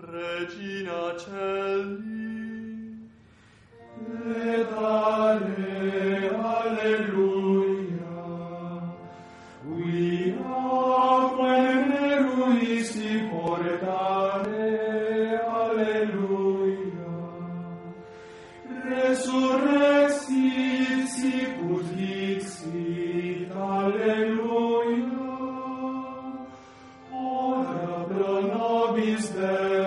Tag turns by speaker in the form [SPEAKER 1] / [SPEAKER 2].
[SPEAKER 1] Regina Celi, et ale, alleluia, qui aqua meruis ti portare, alleluia, resurrexit si vixit, alleluia, ora pro nobis Deo,